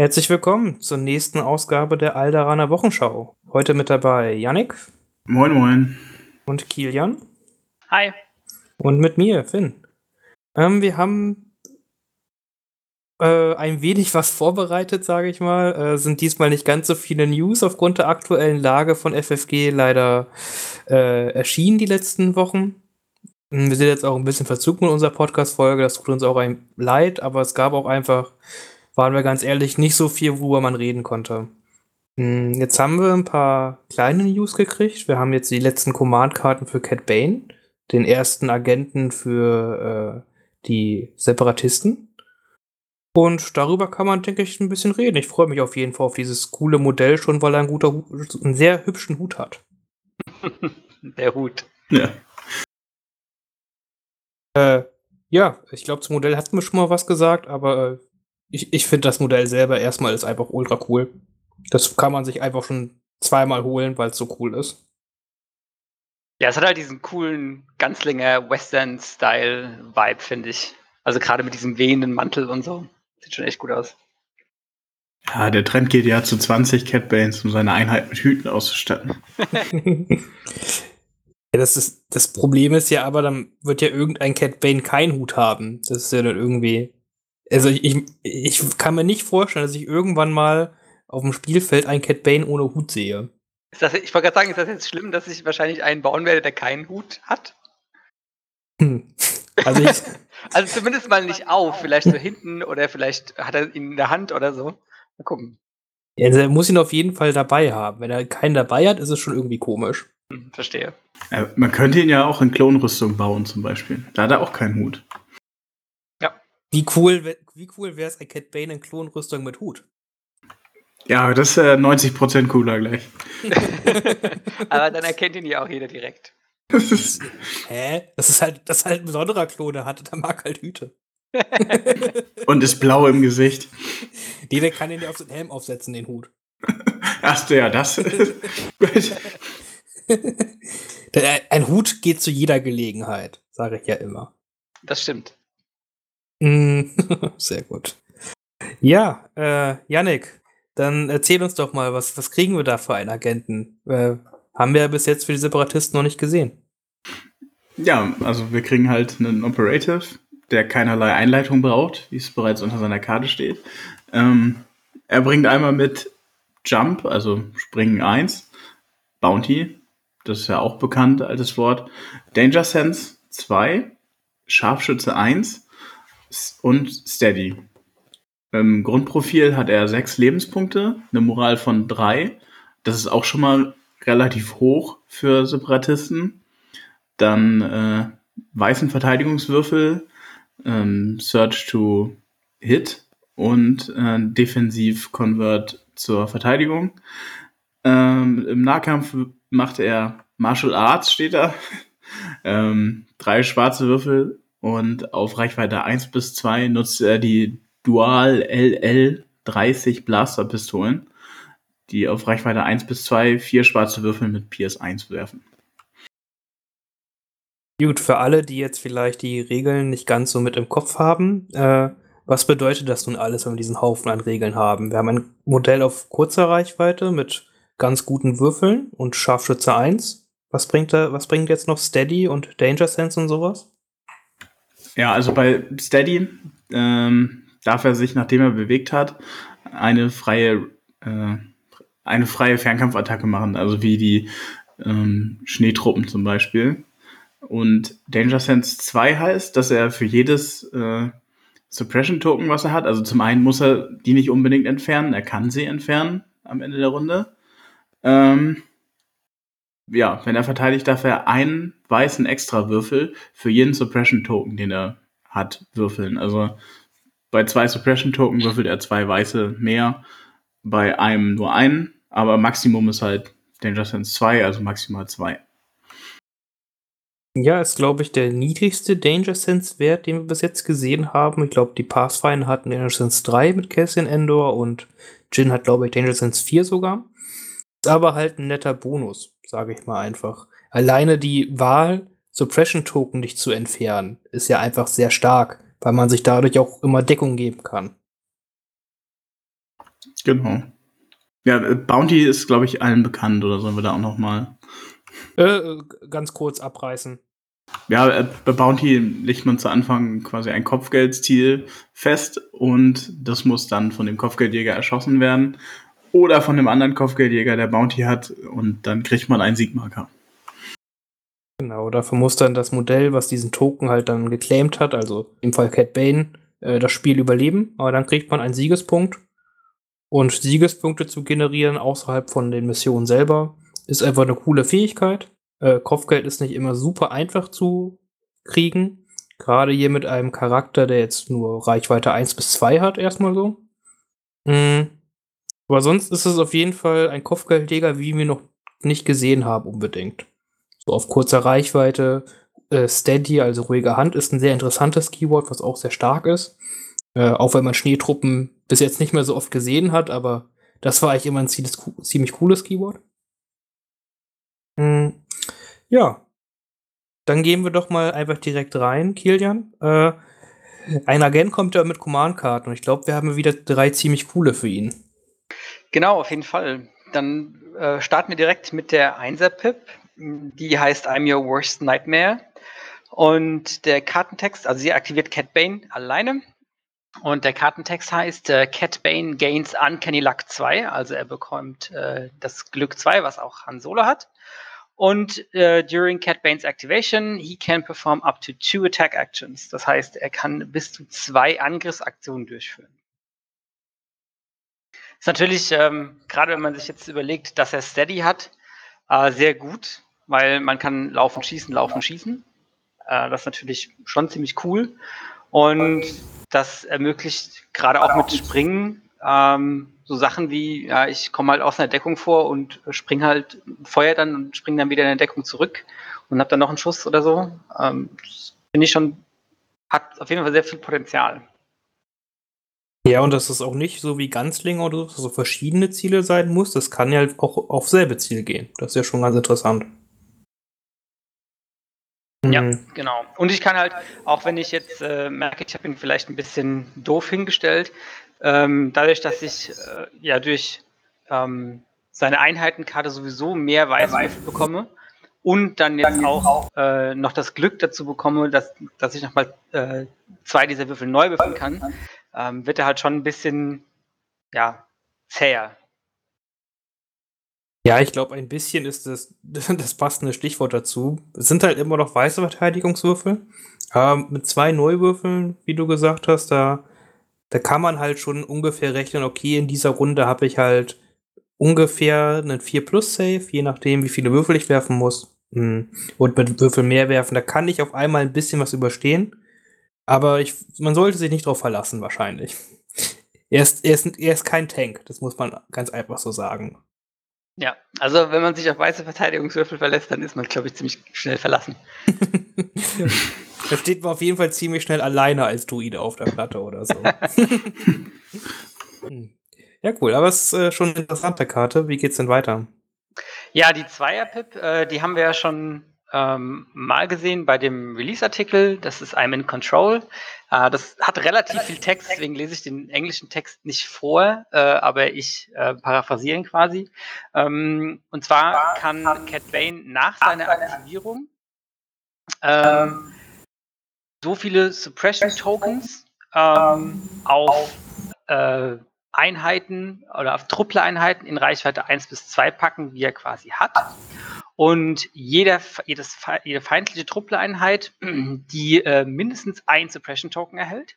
Herzlich willkommen zur nächsten Ausgabe der Alderaner Wochenschau. Heute mit dabei Yannick. Moin, moin. Und Kilian. Hi. Und mit mir, Finn. Ähm, wir haben äh, ein wenig was vorbereitet, sage ich mal. Äh, sind diesmal nicht ganz so viele News aufgrund der aktuellen Lage von FFG leider äh, erschienen die letzten Wochen. Wir sind jetzt auch ein bisschen verzug mit unserer Podcast-Folge, das tut uns auch ein leid, aber es gab auch einfach, waren wir ganz ehrlich, nicht so viel, worüber man reden konnte. Hm, jetzt haben wir ein paar kleine News gekriegt. Wir haben jetzt die letzten Command-Karten für Cat Bane, den ersten Agenten für äh, die Separatisten. Und darüber kann man, denke ich, ein bisschen reden. Ich freue mich auf jeden Fall auf dieses coole Modell schon, weil er einen, guter, einen sehr hübschen Hut hat. Der Hut. Ja. Äh, ja, ich glaube, zum Modell hatten wir schon mal was gesagt, aber äh, ich, ich finde das Modell selber erstmal ist einfach ultra cool. Das kann man sich einfach schon zweimal holen, weil es so cool ist. Ja, es hat halt diesen coolen, ganz länger Western-Style-Vibe, finde ich. Also gerade mit diesem wehenden Mantel und so. Sieht schon echt gut aus. Ja, der Trend geht ja zu 20 Cat Banes, um seine Einheit mit Hüten auszustatten. Ja, das, ist, das Problem ist ja aber, dann wird ja irgendein Cat Bane keinen Hut haben. Das ist ja dann irgendwie. Also ich, ich, ich kann mir nicht vorstellen, dass ich irgendwann mal auf dem Spielfeld einen Cat Bane ohne Hut sehe. Ist das, ich wollte gerade sagen, ist das jetzt schlimm, dass ich wahrscheinlich einen bauen werde, der keinen Hut hat? Hm. Also, ich, also zumindest mal nicht auf, vielleicht so hinten oder vielleicht hat er ihn in der Hand oder so. Mal gucken. Also er muss ihn auf jeden Fall dabei haben. Wenn er keinen dabei hat, ist es schon irgendwie komisch. Hm, verstehe. Ja, man könnte ihn ja auch in Klonrüstung bauen, zum Beispiel. Da hat er auch keinen Hut. Wie cool, wie cool wäre es, ein Cat Bane in Klonrüstung mit Hut? Ja, das ist äh, 90% cooler gleich. aber dann erkennt ihn ja auch jeder direkt. Das ist, Hä? Das ist halt, das ist halt ein besonderer Klon, der hat, der mag halt Hüte. und ist blau im Gesicht. Nee, der kann ihn ja auf den Helm aufsetzen, den Hut. Ach ja, das. Ein Hut geht zu jeder Gelegenheit, sage ich ja immer. Das stimmt. Mm, Sehr gut. Ja, äh, Yannick, dann erzähl uns doch mal, was, was kriegen wir da für einen Agenten? Äh, haben wir ja bis jetzt für die Separatisten noch nicht gesehen. ja, also wir kriegen halt einen Operative, der keinerlei Einleitung braucht, wie es bereits unter seiner Karte steht. Ähm, er bringt einmal mit Jump, also Springen 1, Bounty, das ist ja auch bekannt altes Wort, Danger Sense 2, Scharfschütze 1 s- und Steady. Im Grundprofil hat er sechs Lebenspunkte, eine Moral von drei. Das ist auch schon mal relativ hoch für Separatisten. Dann äh, weißen Verteidigungswürfel, ähm, Search to Hit und äh, Defensiv Convert zur Verteidigung. Ähm, Im Nahkampf macht er Martial Arts, steht da. ähm, drei schwarze Würfel und auf Reichweite 1 bis 2 nutzt er die Dual LL 30 Blaster Pistolen, die auf Reichweite 1 bis 2 vier schwarze Würfel mit PS1 werfen. Gut, für alle, die jetzt vielleicht die Regeln nicht ganz so mit im Kopf haben, äh, was bedeutet das nun alles, wenn wir diesen Haufen an Regeln haben? Wir haben ein Modell auf kurzer Reichweite mit ganz guten Würfeln und Scharfschütze 1. Was bringt, da, was bringt jetzt noch Steady und Danger Sense und sowas? Ja, also bei Steady ähm, darf er sich, nachdem er bewegt hat, eine freie, äh, eine freie Fernkampfattacke machen, also wie die ähm, Schneetruppen zum Beispiel. Und Danger Sense 2 heißt, dass er für jedes äh, Suppression-Token, was er hat, also zum einen muss er die nicht unbedingt entfernen, er kann sie entfernen am Ende der Runde. Ähm, ja, wenn er verteidigt, darf er einen weißen Extrawürfel für jeden Suppression-Token, den er hat, würfeln. Also bei zwei Suppression-Token würfelt er zwei weiße mehr, bei einem nur einen, aber Maximum ist halt Danger Sense 2, also maximal zwei. Ja, ist, glaube ich, der niedrigste Danger Sense-Wert, den wir bis jetzt gesehen haben. Ich glaube, die Pathfinder hatten Danger Sense 3 mit Cassian Endor und Jin hat, glaube ich, Danger Sense 4 sogar. Ist aber halt ein netter Bonus, sage ich mal einfach. Alleine die Wahl, Suppression-Token nicht zu entfernen, ist ja einfach sehr stark, weil man sich dadurch auch immer Deckung geben kann. Genau. Ja, äh, Bounty ist, glaube ich, allen bekannt, oder sollen wir da auch noch mal? Äh, ganz kurz abreißen. Ja, äh, bei Bounty legt man zu Anfang quasi ein Kopfgeldziel fest und das muss dann von dem Kopfgeldjäger erschossen werden oder von dem anderen Kopfgeldjäger, der Bounty hat und dann kriegt man einen Siegmarker. Genau, dafür muss dann das Modell, was diesen Token halt dann geclaimt hat, also im Fall Cat Bane, äh, das Spiel überleben, aber dann kriegt man einen Siegespunkt. Und Siegespunkte zu generieren außerhalb von den Missionen selber ist einfach eine coole Fähigkeit. Äh, Kopfgeld ist nicht immer super einfach zu kriegen. Gerade hier mit einem Charakter, der jetzt nur Reichweite 1 bis 2 hat, erstmal so. Mhm. Aber sonst ist es auf jeden Fall ein Kopfgeldjäger, wie wir noch nicht gesehen haben, unbedingt. So auf kurzer Reichweite. Äh, Steady, also ruhige Hand, ist ein sehr interessantes Keyword, was auch sehr stark ist. Äh, auch wenn man Schneetruppen bis jetzt nicht mehr so oft gesehen hat, aber das war eigentlich immer ein ziemlich, ziemlich cooles Keyword. Mhm. Ja. Dann gehen wir doch mal einfach direkt rein, Kilian. Äh, ein Agent kommt ja mit Command-Karten und ich glaube, wir haben wieder drei ziemlich coole für ihn. Genau, auf jeden Fall. Dann äh, starten wir direkt mit der 1er-Pip. Die heißt I'm Your Worst Nightmare. Und der Kartentext, also sie aktiviert Cat Bane alleine. Und der Kartentext heißt, äh, Cat Bane gains Uncanny Luck 2, also er bekommt äh, das Glück 2, was auch Han Solo hat. Und äh, during Cat Banes Activation, he can perform up to two attack actions. Das heißt, er kann bis zu zwei Angriffsaktionen durchführen. Ist natürlich, ähm, gerade wenn man sich jetzt überlegt, dass er Steady hat, äh, sehr gut, weil man kann laufen, schießen, laufen, schießen. Äh, das ist natürlich schon ziemlich cool. Und das ermöglicht gerade auch mit Springen ähm, so Sachen wie, ja, ich komme halt aus einer Deckung vor und spring halt, feuer dann und spring dann wieder in eine Deckung zurück und habe dann noch einen Schuss oder so. Ähm, Finde ich schon, hat auf jeden Fall sehr viel Potenzial. Ja, und dass es auch nicht so wie Ganzlinger oder so, dass es so verschiedene Ziele sein muss. Das kann ja auch auf selbe Ziel gehen. Das ist ja schon ganz interessant. Ja, mhm. genau. Und ich kann halt, auch wenn ich jetzt äh, merke, ich habe ihn vielleicht ein bisschen doof hingestellt, ähm, dadurch, dass ich äh, ja durch ähm, seine Einheitenkarte sowieso mehr Weißwürfel bekomme und dann jetzt auch äh, noch das Glück dazu bekomme, dass, dass ich nochmal äh, zwei dieser Würfel neu würfeln kann, ähm, wird er halt schon ein bisschen ja, zäher. Ja, ich glaube, ein bisschen ist das, das passende Stichwort dazu. Es sind halt immer noch weiße Verteidigungswürfel. Aber mit zwei Neuwürfeln, wie du gesagt hast, da, da kann man halt schon ungefähr rechnen, okay, in dieser Runde habe ich halt ungefähr einen 4 Plus Save, je nachdem, wie viele Würfel ich werfen muss. Hm. Und mit Würfel mehr werfen, da kann ich auf einmal ein bisschen was überstehen. Aber ich, man sollte sich nicht drauf verlassen, wahrscheinlich. Er ist, er, ist, er ist kein Tank, das muss man ganz einfach so sagen. Ja, also wenn man sich auf weiße Verteidigungswürfel verlässt, dann ist man, glaube ich, ziemlich schnell verlassen. da steht man auf jeden Fall ziemlich schnell alleine als Druide auf der Platte oder so. Hm. ja, cool, aber es ist äh, schon eine interessante Karte. Wie geht's denn weiter? Ja, die Zweier-Pip, äh, die haben wir ja schon ähm, mal gesehen bei dem Release-Artikel. Das ist I'm in Control. Äh, das hat relativ viel Text, deswegen lese ich den englischen Text nicht vor, äh, aber ich äh, paraphrasiere ihn quasi. Ähm, und zwar kann Cat Bane nach seiner Aktivierung ähm, so viele Suppression Tokens ähm, auf äh, Einheiten oder auf Truppler-Einheiten in Reichweite 1 bis 2 packen, wie er quasi hat. Und jeder, jedes, jede feindliche Truppler-Einheit, die äh, mindestens ein Suppression-Token erhält,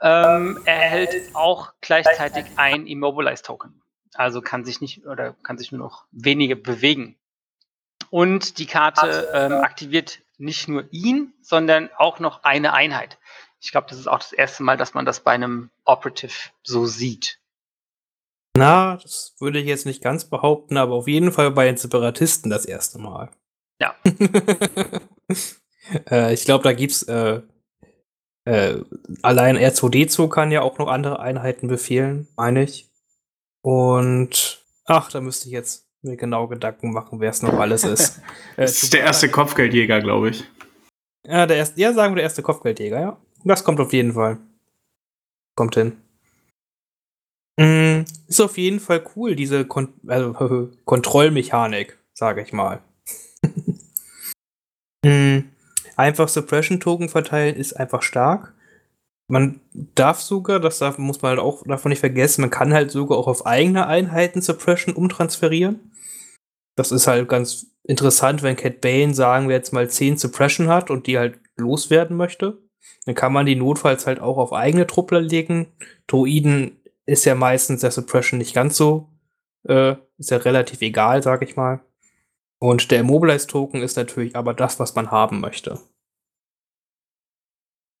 ähm, erhält auch gleichzeitig ein Immobilize-Token. Also kann sich nicht oder kann sich nur noch wenige bewegen. Und die Karte ähm, aktiviert nicht nur ihn, sondern auch noch eine Einheit. Ich glaube, das ist auch das erste Mal, dass man das bei einem Operative so sieht. Na, das würde ich jetzt nicht ganz behaupten, aber auf jeden Fall bei den Separatisten das erste Mal. Ja. äh, ich glaube, da gibt's äh, äh, allein R2D2 kann ja auch noch andere Einheiten befehlen, meine ich. Und ach, da müsste ich jetzt mir genau Gedanken machen, wer es noch alles ist. Äh, das ist der erste Kopfgeldjäger, glaube ich. Ja, der erste, ja, sagen wir der erste Kopfgeldjäger, ja. Das kommt auf jeden Fall. Kommt hin. Mm, ist auf jeden Fall cool, diese Kon also, Kontrollmechanik, sage ich mal. mm, einfach Suppression-Token verteilen ist einfach stark. Man darf sogar, das darf, muss man halt auch davon nicht vergessen, man kann halt sogar auch auf eigene Einheiten Suppression umtransferieren. Das ist halt ganz interessant, wenn Cat Bane, sagen wir jetzt mal, 10 Suppression hat und die halt loswerden möchte. Dann kann man die notfalls halt auch auf eigene Truppler legen. Druiden ist ja meistens der Suppression nicht ganz so, äh, ist ja relativ egal, sag ich mal. Und der Immobilize-Token ist natürlich aber das, was man haben möchte.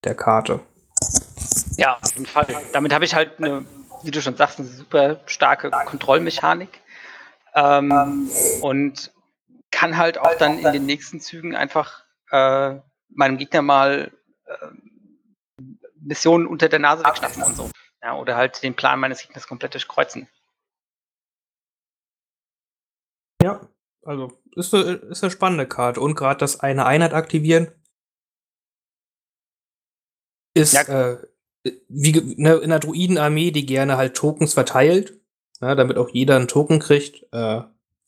Der Karte. Ja, auf jeden Fall. Damit habe ich halt eine, wie du schon sagst, eine super starke Kontrollmechanik. Ähm, und kann halt auch dann in den nächsten Zügen einfach äh, meinem Gegner mal äh, Missionen unter der Nase wegschnappen und so. Ja, oder halt den Plan meines Gegners komplett durchkreuzen. Ja, also ist eine, ist eine spannende Karte. Und gerade das eine Einheit aktivieren ist ja. äh, wie ne, in der Druidenarmee, die gerne halt Tokens verteilt, ja, damit auch jeder einen Token kriegt, äh,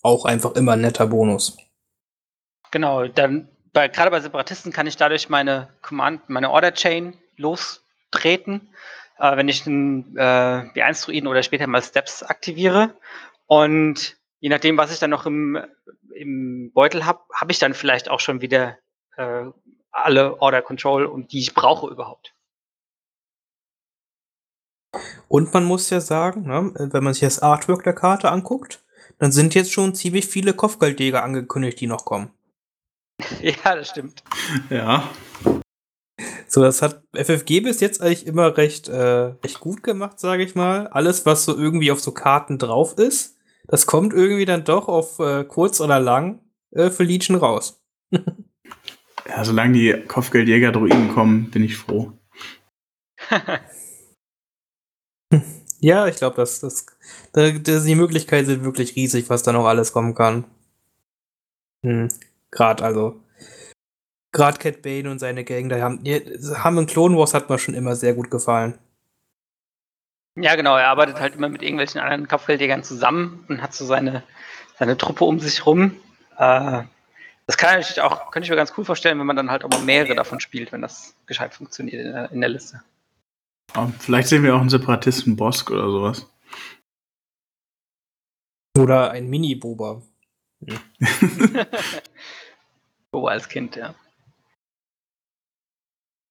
auch einfach immer ein netter Bonus. Genau, dann bei, gerade bei Separatisten kann ich dadurch meine Command, meine Order Chain lostreten, äh, wenn ich einen äh, B1-Druiden oder später mal Steps aktiviere. Und je nachdem, was ich dann noch im, im Beutel habe, habe ich dann vielleicht auch schon wieder äh, alle Order Control und die ich brauche überhaupt. Und man muss ja sagen, ne, wenn man sich das Artwork der Karte anguckt, dann sind jetzt schon ziemlich viele Kopfgeldjäger angekündigt, die noch kommen. Ja, das stimmt. Ja. So, das hat FFG bis jetzt eigentlich immer recht, äh, recht gut gemacht, sage ich mal. Alles, was so irgendwie auf so Karten drauf ist, das kommt irgendwie dann doch auf äh, kurz oder lang äh, für Legion raus. ja, solange die Kopfgeldjäger-Druiden kommen, bin ich froh. ja, ich glaube, das, das, das, die Möglichkeiten sind wirklich riesig, was da noch alles kommen kann. Hm. Gerade, also. Gerade Cat Bane und seine Gang, da haben, haben in Clone Wars hat mir schon immer sehr gut gefallen. Ja, genau, er arbeitet halt immer mit irgendwelchen anderen Kopfgeldjägern zusammen und hat so seine, seine Truppe um sich rum. Äh, das kann ich auch, könnte ich mir ganz cool vorstellen, wenn man dann halt auch mal mehrere davon spielt, wenn das gescheit funktioniert in der, in der Liste. vielleicht sehen wir auch einen Separatisten Bosk oder sowas. Oder ein Mini-Boba. Oh, als Kind, ja.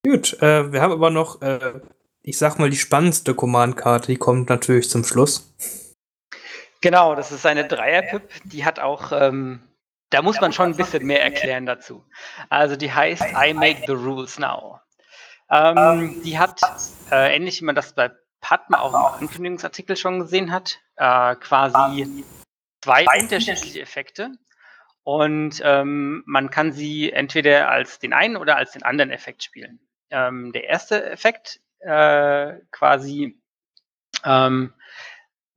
Gut, äh, wir haben aber noch, äh, ich sag mal, die spannendste Command-Karte, die kommt natürlich zum Schluss. Genau, das ist eine Dreier-Pip, die hat auch, ähm, da muss man schon ein bisschen mehr erklären dazu. Also die heißt I make the rules now. Ähm, die hat, äh, ähnlich wie man das bei Padma auch im Ankündigungsartikel schon gesehen hat, äh, quasi zwei unterschiedliche Effekte. Und ähm, man kann sie entweder als den einen oder als den anderen Effekt spielen. Ähm, der erste Effekt äh, quasi, ähm,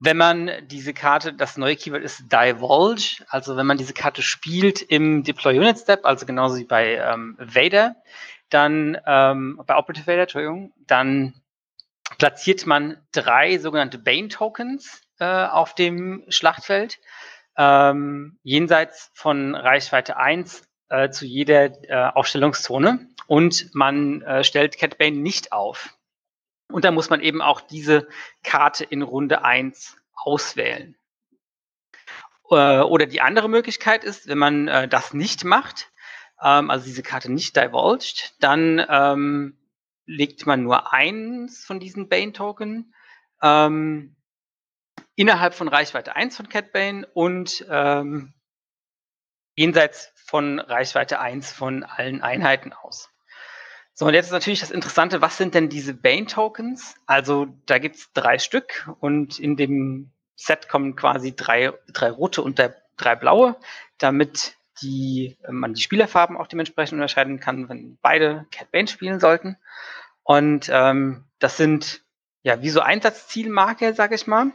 wenn man diese Karte, das neue Keyword ist Divulge, also wenn man diese Karte spielt im Deploy Unit Step, also genauso wie bei ähm, Vader, dann ähm, bei Operative Vader, Entschuldigung, dann platziert man drei sogenannte Bane Tokens äh, auf dem Schlachtfeld ähm, jenseits von Reichweite 1 äh, zu jeder äh, Aufstellungszone und man äh, stellt Cat Bane nicht auf. Und da muss man eben auch diese Karte in Runde 1 auswählen. Äh, oder die andere Möglichkeit ist, wenn man äh, das nicht macht, ähm, also diese Karte nicht divulged, dann ähm, legt man nur eins von diesen Bane-Token ähm, innerhalb von Reichweite 1 von Cat Bane und ähm, jenseits von Reichweite 1 von allen Einheiten aus. So, und jetzt ist natürlich das Interessante, was sind denn diese Bane-Tokens? Also da gibt es drei Stück und in dem Set kommen quasi drei, drei rote und drei blaue, damit die, äh, man die Spielerfarben auch dementsprechend unterscheiden kann, wenn beide Cat Bane spielen sollten. Und ähm, das sind ja wie so Einsatzzielmarke, sage ich mal.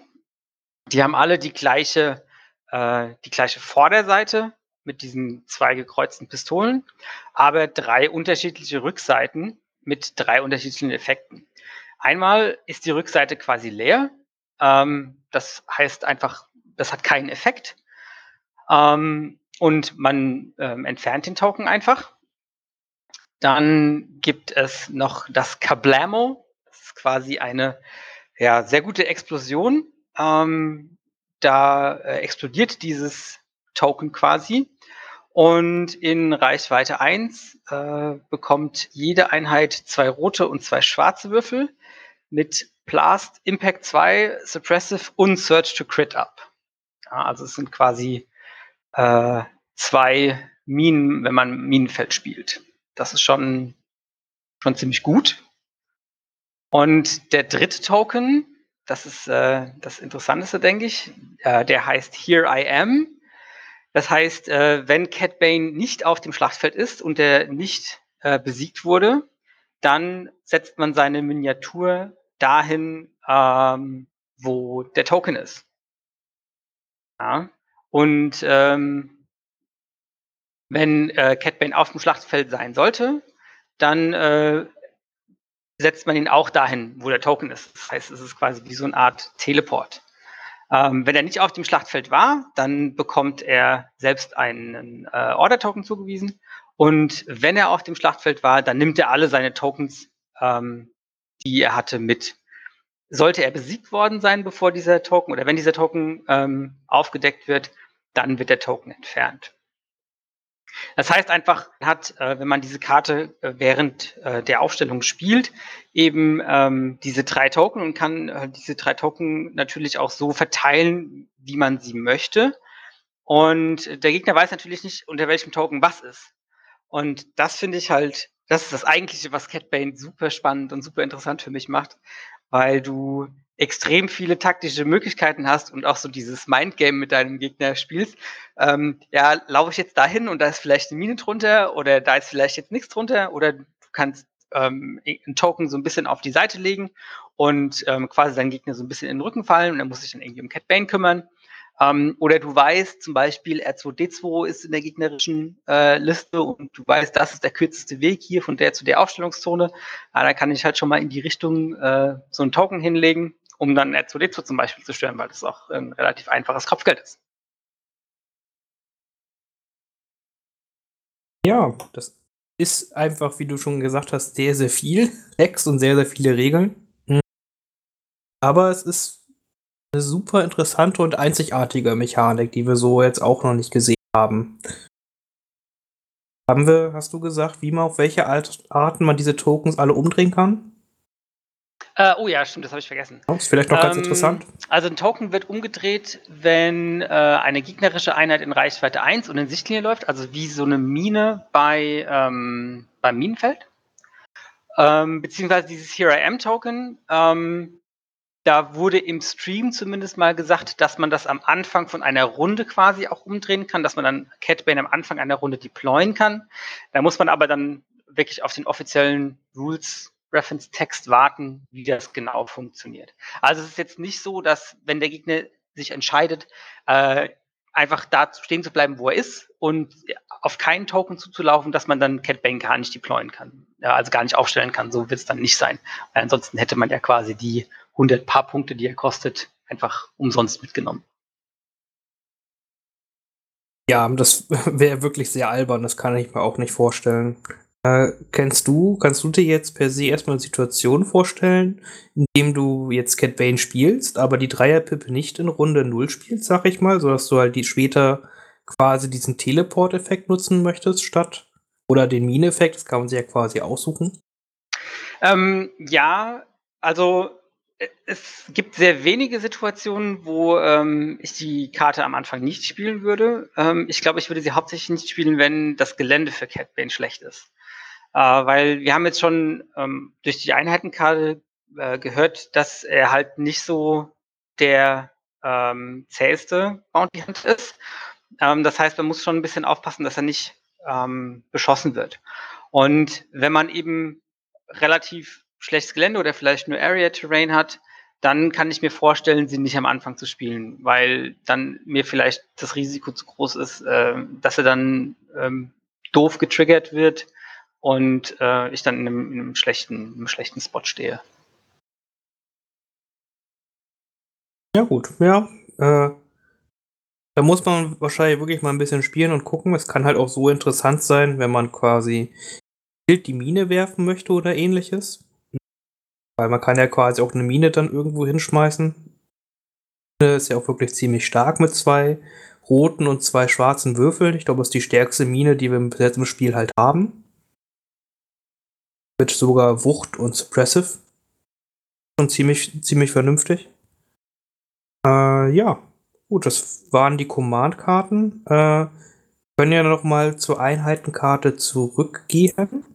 Die haben alle die gleiche, äh, die gleiche Vorderseite mit diesen zwei gekreuzten Pistolen, aber drei unterschiedliche Rückseiten mit drei unterschiedlichen Effekten. Einmal ist die Rückseite quasi leer, Ähm, das heißt einfach, das hat keinen Effekt. Ähm, und man ähm, entfernt den Token einfach. Dann gibt es noch das Kablamo. Das ist quasi eine ja, sehr gute Explosion. Ähm, da äh, explodiert dieses Token quasi. Und in Reichweite 1 äh, bekommt jede Einheit zwei rote und zwei schwarze Würfel mit Blast, Impact 2, Suppressive und Search to Crit up. Ja, also es sind quasi äh, zwei Minen, wenn man Minenfeld spielt. Das ist schon, schon ziemlich gut. Und der dritte Token, das ist äh, das Interessanteste, denke ich, äh, der heißt Here I Am. Das heißt, äh, wenn Cat Bane nicht auf dem Schlachtfeld ist und er nicht äh, besiegt wurde, dann setzt man seine Miniatur dahin, ähm, wo der Token ist. Ja. Und ähm, wenn äh, Catbane auf dem Schlachtfeld sein sollte, dann äh, setzt man ihn auch dahin, wo der Token ist. Das heißt, es ist quasi wie so eine Art Teleport. Ähm, wenn er nicht auf dem Schlachtfeld war, dann bekommt er selbst einen äh, Order-Token zugewiesen. Und wenn er auf dem Schlachtfeld war, dann nimmt er alle seine Tokens, ähm, die er hatte, mit. Sollte er besiegt worden sein, bevor dieser Token oder wenn dieser Token ähm, aufgedeckt wird, dann wird der Token entfernt. Das heißt einfach, hat, äh, wenn man diese Karte äh, während äh, der Aufstellung spielt, eben ähm, diese drei Token und kann diese drei Token natürlich auch so verteilen, wie man sie möchte. Und der Gegner weiß natürlich nicht, unter welchem Token was ist. Und das finde ich halt, das ist das Eigentliche, was Cat Bane super spannend und super interessant für mich macht, weil du extrem viele taktische Möglichkeiten hast und auch so dieses Mindgame mit deinem Gegner spielst. Ähm, ja, laufe ich jetzt dahin und da ist vielleicht eine Mine drunter oder da ist vielleicht jetzt nichts drunter oder du kannst ähm, einen Token so ein bisschen auf die Seite legen und ähm, quasi deinen Gegner so ein bisschen in den Rücken fallen und er muss sich dann irgendwie um Cat Bane kümmern. Ähm, oder du weißt zum Beispiel, R2D2 ist in der gegnerischen äh, Liste und du weißt, das ist der kürzeste Weg hier von der zu der Aufstellungszone. Ah, da kann ich halt schon mal in die Richtung äh, so einen Token hinlegen um dann R2D2 zum Beispiel zu stören, weil das auch ein relativ einfaches Kopfgeld ist. Ja, das ist einfach, wie du schon gesagt hast, sehr, sehr viel Text und sehr, sehr viele Regeln. Hm. Aber es ist eine super interessante und einzigartige Mechanik, die wir so jetzt auch noch nicht gesehen haben. Haben wir, hast du gesagt, wie man auf welche Arten man diese Tokens alle umdrehen kann? Äh, oh ja, stimmt, das habe ich vergessen. Das ist vielleicht noch ganz ähm, interessant. Also ein Token wird umgedreht, wenn äh, eine gegnerische Einheit in Reichweite 1 und in Sichtlinie läuft, also wie so eine Mine bei, ähm, beim Minenfeld. Ähm, beziehungsweise dieses Here I Am Token, ähm, da wurde im Stream zumindest mal gesagt, dass man das am Anfang von einer Runde quasi auch umdrehen kann, dass man dann Catbane am Anfang einer Runde deployen kann. Da muss man aber dann wirklich auf den offiziellen Rules Reference-Text warten, wie das genau funktioniert. Also es ist jetzt nicht so, dass wenn der Gegner sich entscheidet, äh, einfach da stehen zu bleiben, wo er ist und auf keinen Token zuzulaufen, dass man dann Cat Bane gar nicht deployen kann, also gar nicht aufstellen kann. So wird es dann nicht sein. Weil ansonsten hätte man ja quasi die 100 paar Punkte, die er kostet, einfach umsonst mitgenommen. Ja, das wäre wirklich sehr albern, das kann ich mir auch nicht vorstellen. Äh, kennst du, kannst du dir jetzt per se erstmal eine Situation vorstellen, in dem du jetzt Cat Bane spielst, aber die Dreierpippe nicht in Runde 0 spielst, sag ich mal, sodass du halt die später quasi diesen Teleport-Effekt nutzen möchtest statt oder den Mine-Effekt, das kann man sich ja quasi aussuchen? Ähm, ja, also es gibt sehr wenige Situationen, wo ähm, ich die Karte am Anfang nicht spielen würde. Ähm, ich glaube, ich würde sie hauptsächlich nicht spielen, wenn das Gelände für Cat Bane schlecht ist. Äh, weil wir haben jetzt schon ähm, durch die Einheitenkarte äh, gehört, dass er halt nicht so der ähm, zäheste Bounty Hunt ist. Ähm, das heißt, man muss schon ein bisschen aufpassen, dass er nicht ähm, beschossen wird. Und wenn man eben relativ schlechtes Gelände oder vielleicht nur Area Terrain hat, dann kann ich mir vorstellen, sie nicht am Anfang zu spielen, weil dann mir vielleicht das Risiko zu groß ist, äh, dass er dann ähm, doof getriggert wird und äh, ich dann in einem, in einem, schlechten, in einem schlechten Spot stehe. Ja, gut, ja. Äh, da muss man wahrscheinlich wirklich mal ein bisschen spielen und gucken. Es kann halt auch so interessant sein, wenn man quasi die Mine werfen möchte oder ähnliches. Weil man kann ja quasi auch eine Mine dann irgendwo hinschmeißen. Ist ja auch wirklich ziemlich stark mit zwei roten und zwei schwarzen Würfeln. Ich glaube, das ist die stärkste Mine, die wir bis jetzt im Spiel halt haben. Mit sogar Wucht und Suppressive. Schon ziemlich, ziemlich vernünftig. Äh, ja, gut, das waren die Command-Karten. Äh, können ja noch mal zur Einheitenkarte zurückgehen.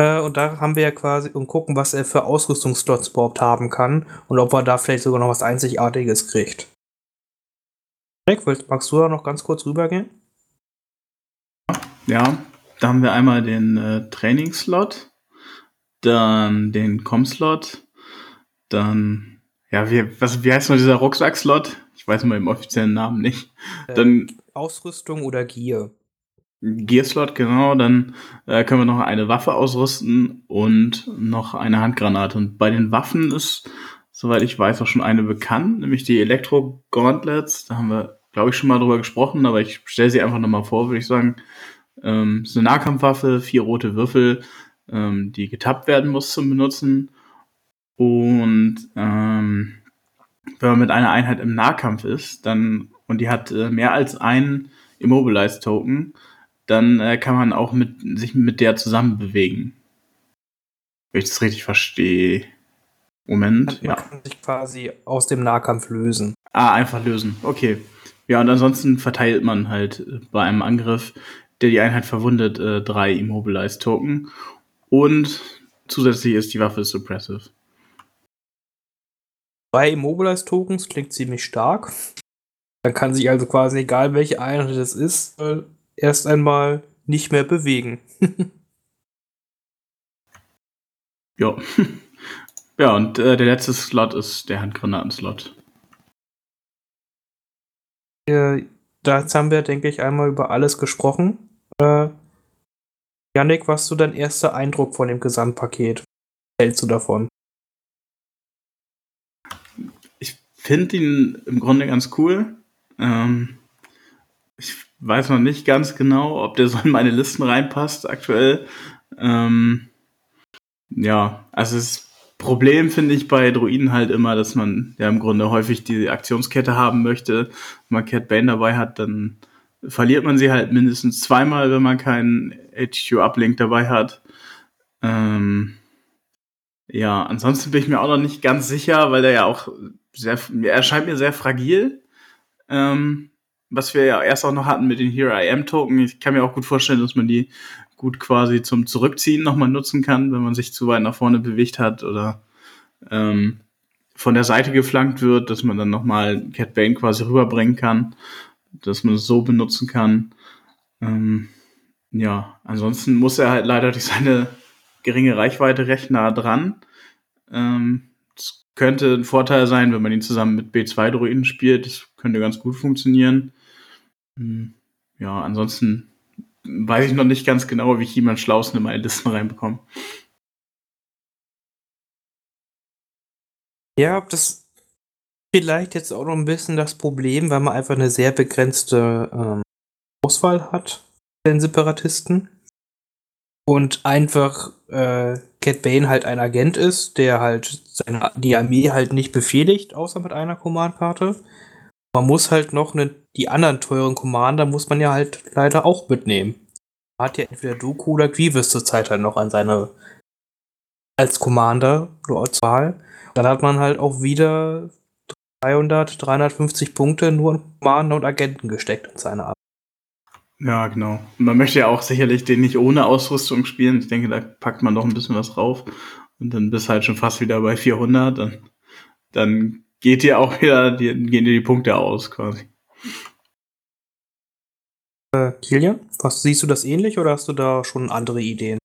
Äh, und da haben wir ja quasi und gucken, was er für Ausrüstungsslots überhaupt haben kann und ob er da vielleicht sogar noch was Einzigartiges kriegt. Rick, magst du da noch ganz kurz rübergehen? Ja, da haben wir einmal den äh, Trainingslot, dann den Com-Slot, dann, ja, wie, was, wie heißt noch dieser Rucksack-Slot? Ich weiß mal im offiziellen Namen nicht. Äh, Dann Ausrüstung oder Gear. Gear-Slot, genau. Dann äh, können wir noch eine Waffe ausrüsten und noch eine Handgranate. Und bei den Waffen ist, soweit ich weiß, auch schon eine bekannt, nämlich die Elektro-Gauntlets. Da haben wir, glaube ich, schon mal drüber gesprochen, aber ich stelle sie einfach nochmal vor, würde ich sagen. Ähm, ist eine Nahkampfwaffe, vier rote Würfel, ähm, die getappt werden muss zum Benutzen. Und ähm, wenn man mit einer Einheit im Nahkampf ist, dann und die hat äh, mehr als einen Immobilized Token, dann äh, kann man auch mit, sich mit der zusammen bewegen. Wenn ich das richtig verstehe. Moment, Man ja. kann sich quasi aus dem Nahkampf lösen. Ah, einfach lösen. Okay. Ja, und ansonsten verteilt man halt äh, bei einem Angriff, der die Einheit verwundet, äh, drei Immobilized Token. Und zusätzlich ist die Waffe suppressive. Drei Immobilized Tokens klingt ziemlich stark. Dann kann sich also quasi, egal welche Einheit es ist, äh, erst einmal nicht mehr bewegen. Ja. ja, und äh, der letzte Slot ist der Handgranaten-Slot. Äh, da jetzt haben wir, denke ich, einmal über alles gesprochen. Äh, Yannick, was ist so dein erster Eindruck von dem Gesamtpaket? Was hältst du davon? Ich finde ihn im Grunde ganz cool. Ähm, ich weiß noch nicht ganz genau, ob der so in meine Listen reinpasst aktuell. Ähm, ja, also das Problem finde ich bei Druiden halt immer, dass man ja im Grunde häufig die Aktionskette haben möchte. Wenn man Cat Bane dabei hat, dann verliert man sie halt mindestens zweimal, wenn man keinen HQ-Uplink dabei hat. Ähm, ja, ansonsten bin ich mir auch noch nicht ganz sicher, weil der ja auch sehr, er erscheint mir sehr fragil. Ähm, was wir ja erst auch noch hatten mit den Here I Am Token. Ich kann mir auch gut vorstellen, dass man die gut quasi zum Zurückziehen nochmal nutzen kann, wenn man sich zu weit nach vorne bewegt hat oder ähm, von der Seite geflankt wird, dass man dann nochmal Cat Bane quasi rüberbringen kann, dass man es so benutzen kann. Ähm, ja, ansonsten muss er halt leider durch seine geringe Reichweite recht nah dran. Ähm, könnte ein Vorteil sein, wenn man ihn zusammen mit B2-Druiden spielt. Das könnte ganz gut funktionieren. Hm, Ja, ansonsten weiß ich noch nicht ganz genau, wie ich jemand Schlausten in meine Listen reinbekomme. Ja, das vielleicht jetzt auch noch ein bisschen das Problem, weil man einfach eine sehr begrenzte ähm, Auswahl hat, den Separatisten. Und einfach äh, Cat Bane halt ein Agent ist, der halt seine, die Armee halt nicht befehligt, außer mit einer Command-Karte. Man muss halt noch ne, die anderen teuren Commander muss man ja halt leider auch mitnehmen. Man hat ja entweder Doku oder Grievous zurzeit halt noch an seine als Commander nur als Wahl. Dann hat man halt auch wieder 300, 350 Punkte nur in Commander und Agenten gesteckt in seine Armee. Ja, genau. Und man möchte ja auch sicherlich den nicht ohne Ausrüstung spielen. Ich denke, da packt man doch ein bisschen was drauf. Und dann bist halt schon fast wieder bei 400. Dann, dann geht dir auch wieder, die, gehen dir die Punkte aus quasi. Äh, Kilian, was, siehst du das ähnlich oder hast du da schon andere Ideen?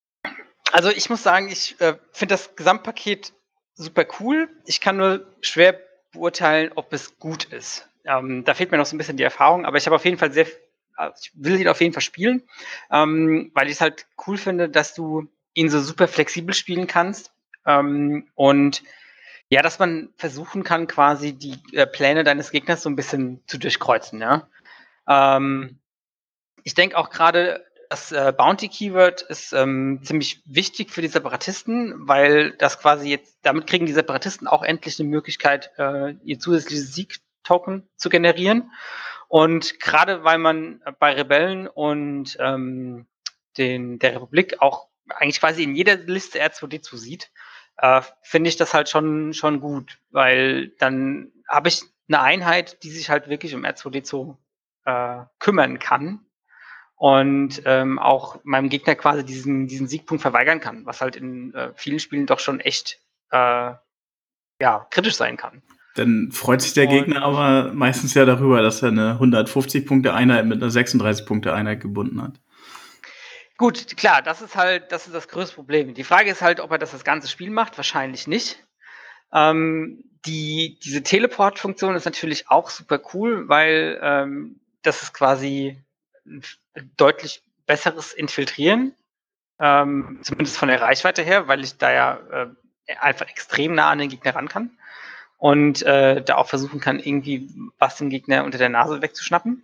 Also ich muss sagen, ich äh, finde das Gesamtpaket super cool. Ich kann nur schwer beurteilen, ob es gut ist. Ähm, da fehlt mir noch so ein bisschen die Erfahrung, aber ich habe auf jeden Fall sehr, also ich will ihn auf jeden Fall spielen, ähm, weil ich es halt cool finde, dass du ihn so super flexibel spielen kannst. Ähm, und Ja, dass man versuchen kann, quasi die äh, Pläne deines Gegners so ein bisschen zu durchkreuzen, ja. Ähm, ich denke auch gerade das äh, Bounty-Keyword ist ähm, ziemlich wichtig für die Separatisten, weil das quasi jetzt, damit kriegen die Separatisten auch endlich eine Möglichkeit, äh, ihr zusätzliches Sieg-Token zu generieren. Und gerade weil man bei Rebellen und ähm, den, der Republik auch eigentlich quasi in jeder Liste R2D2 sieht, äh, finde ich das halt schon, schon gut, weil dann habe ich eine Einheit, die sich halt wirklich um R2D2 äh, kümmern kann und ähm, auch meinem Gegner quasi diesen, diesen Siegpunkt verweigern kann, was halt in äh, vielen Spielen doch schon echt äh, ja, kritisch sein kann. Dann freut sich der Gegner aber meistens ja darüber, dass er eine 150-Punkte-Einheit mit einer 36-Punkte-Einheit gebunden hat. Gut, klar, das ist halt, das ist das größte Problem. Die Frage ist halt, ob er das das ganze Spiel macht. Wahrscheinlich nicht. Ähm, die, diese Teleport-Funktion ist natürlich auch super cool, weil ähm, das ist quasi deutlich besseres Infiltrieren, ähm, zumindest von der Reichweite her, weil ich da ja äh, einfach extrem nah an den Gegner ran kann und äh, da auch versuchen kann, irgendwie was dem Gegner unter der Nase wegzuschnappen.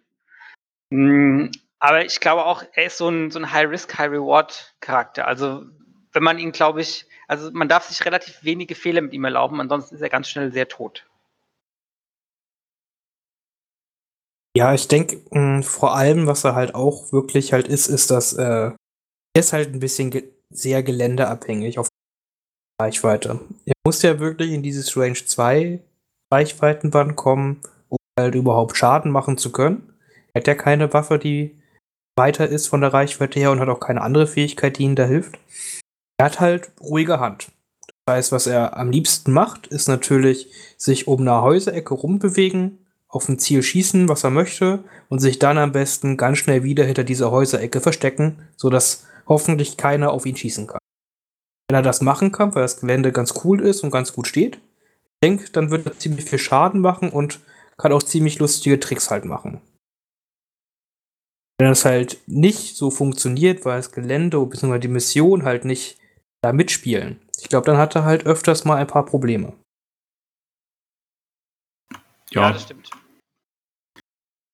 Mhm. Aber ich glaube auch, er ist so ein, so ein High-Risk, High-Reward-Charakter. Also, wenn man ihn, glaube ich, also man darf sich relativ wenige Fehler mit ihm erlauben, ansonsten ist er ganz schnell sehr tot. Ja, ich denke, hm, vor allem, was er halt auch wirklich halt ist, ist, dass äh, er ist halt ein bisschen ge sehr geländeabhängig auf Reichweite. Er muss ja wirklich in dieses Range 2 Reichweitenband kommen, um halt überhaupt Schaden machen zu können. Er hat ja keine Waffe, die weiter ist von der Reichweite her und hat auch keine andere Fähigkeit, die ihm da hilft. Er hat halt ruhige Hand. Das heißt, was er am liebsten macht, ist natürlich sich um eine Häuserecke rumbewegen, auf ein Ziel schießen, was er möchte, und sich dann am besten ganz schnell wieder hinter dieser Häuserecke verstecken, sodass hoffentlich keiner auf ihn schießen kann. Wenn er das machen kann, weil das Gelände ganz cool ist und ganz gut steht, ich denke, dann wird er ziemlich viel Schaden machen und kann auch ziemlich lustige Tricks halt machen. Wenn das halt nicht so funktioniert, weil das Gelände bzw. die Mission halt nicht da mitspielen, ich glaube, dann hat er halt öfters mal ein paar Probleme. Ja, ja, das stimmt.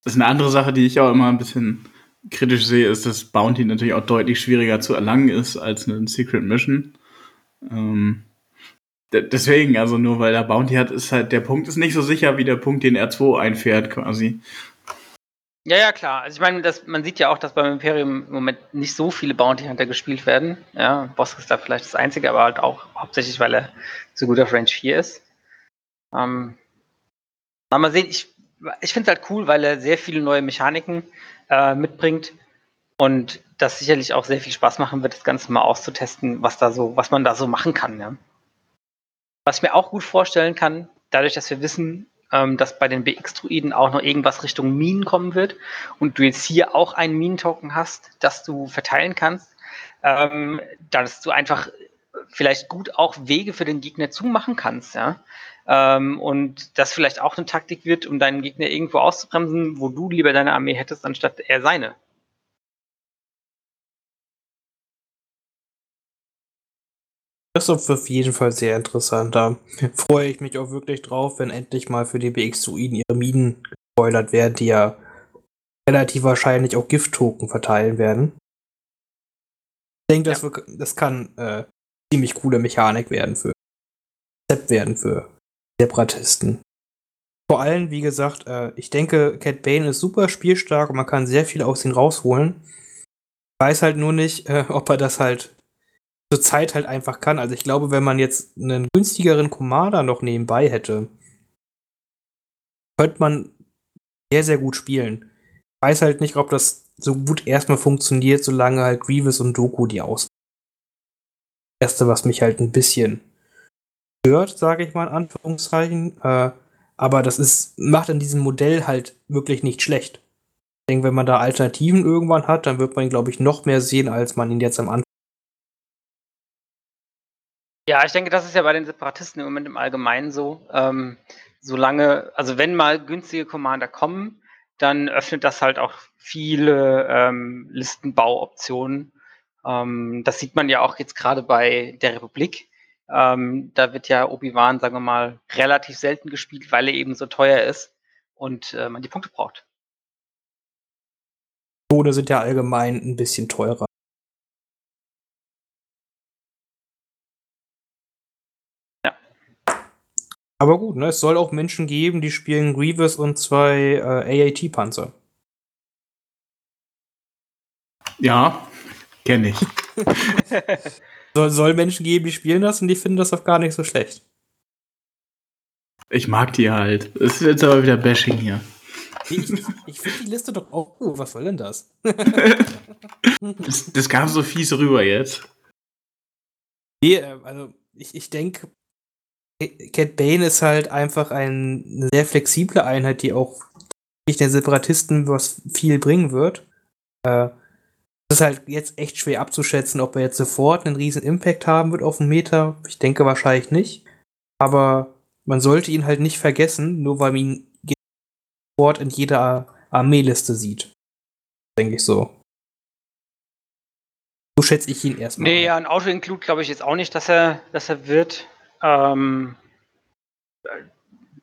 Das ist eine andere Sache, die ich auch immer ein bisschen kritisch sehe, ist, dass Bounty natürlich auch deutlich schwieriger zu erlangen ist als eine Secret Mission. Ähm, deswegen, also nur weil er Bounty hat, ist halt der Punkt ist nicht so sicher wie der Punkt, den R2 einfährt, quasi. Ja, ja, klar. Also ich meine, das, man sieht ja auch, dass beim Imperium im Moment nicht so viele Bounty Hunter gespielt werden. Ja, Boss ist da vielleicht das Einzige, aber halt auch hauptsächlich, weil er so gut auf Range 4 ist. Ähm, mal sehen, ich, ich finde es halt cool, weil er sehr viele neue Mechaniken äh, mitbringt und das sicherlich auch sehr viel Spaß machen wird, das Ganze mal auszutesten, was da so, was man da so machen kann. Ja. Was ich mir auch gut vorstellen kann, dadurch, dass wir wissen, ähm, dass bei den BX-Druiden auch noch irgendwas Richtung Minen kommen wird und du jetzt hier auch einen Minen-Token hast, das du verteilen kannst, ähm, dass du einfach vielleicht gut auch Wege für den Gegner zumachen kannst, ja. Ähm, und das vielleicht auch eine Taktik wird, um deinen Gegner irgendwo auszubremsen, wo du lieber deine Armee hättest, anstatt er seine. Das ist auf jeden Fall sehr interessant. Da freue ich mich auch wirklich drauf, wenn endlich mal für die BX-Druiden ihre Minen gespoilert werden, die ja relativ wahrscheinlich auch Gift-Token verteilen werden. Ich denke, das, ja. das kann äh, ziemlich coole Mechanik werden für Konzept werden für Separatisten. Vor allem, wie gesagt, äh, ich denke, Cat Bane ist super spielstark und man kann sehr viel aus ihm rausholen. Weiß halt nur nicht, äh, ob er das halt zur Zeit halt einfach kann. Also ich glaube, wenn man jetzt einen günstigeren Commander noch nebenbei hätte, könnte man sehr, sehr gut spielen. Weiß halt nicht, ob das so gut erstmal funktioniert, solange halt Grievous und Doku die aus. Erste, was mich halt ein bisschen stört, sage ich mal in Anführungszeichen. Äh, aber das ist, macht an diesem Modell halt wirklich nicht schlecht. Ich denke, wenn man da Alternativen irgendwann hat, dann wird man ihn, glaube ich, noch mehr sehen, als man ihn jetzt am Anfang ja, ich denke, das ist ja bei den Separatisten im Moment im Allgemeinen so. Ähm, solange, also wenn mal günstige Commander kommen, dann öffnet das halt auch viele ähm, Listenbauoptionen. Ähm, das sieht man ja auch jetzt gerade bei der Republik, Ähm, da wird ja Obi-Wan, sagen wir mal, relativ selten gespielt, weil er eben so teuer ist und äh, man die Punkte braucht. Tode sind ja allgemein ein bisschen teurer. Ja. Aber gut, ne, es soll auch Menschen geben, die spielen Grievous und zwei äh, AAT-Panzer. Ja, kenne ich. soll, soll Menschen geben, die spielen das und die finden das auch gar nicht so schlecht. Ich mag die halt. Es ist jetzt aber wieder Bashing hier. Ich, ich, finde die Liste doch auch gut. Was soll denn das? das? Das kam so fies rüber jetzt. Nee, äh, also ich, ich denke, Cat Bane ist halt einfach ein, eine sehr flexible Einheit, die auch nicht den Separatisten was viel bringen wird. Äh, es ist halt jetzt echt schwer abzuschätzen, ob er jetzt sofort einen riesen Impact haben wird auf den Meter. Ich denke wahrscheinlich nicht. Aber man sollte ihn halt nicht vergessen, nur weil man ihn sofort in jeder Armeeliste sieht. Denke ich so. So schätze ich ihn erstmal. Nee, ja, ein Auto-Include glaube ich jetzt auch nicht, dass er, dass er wird. Ähm,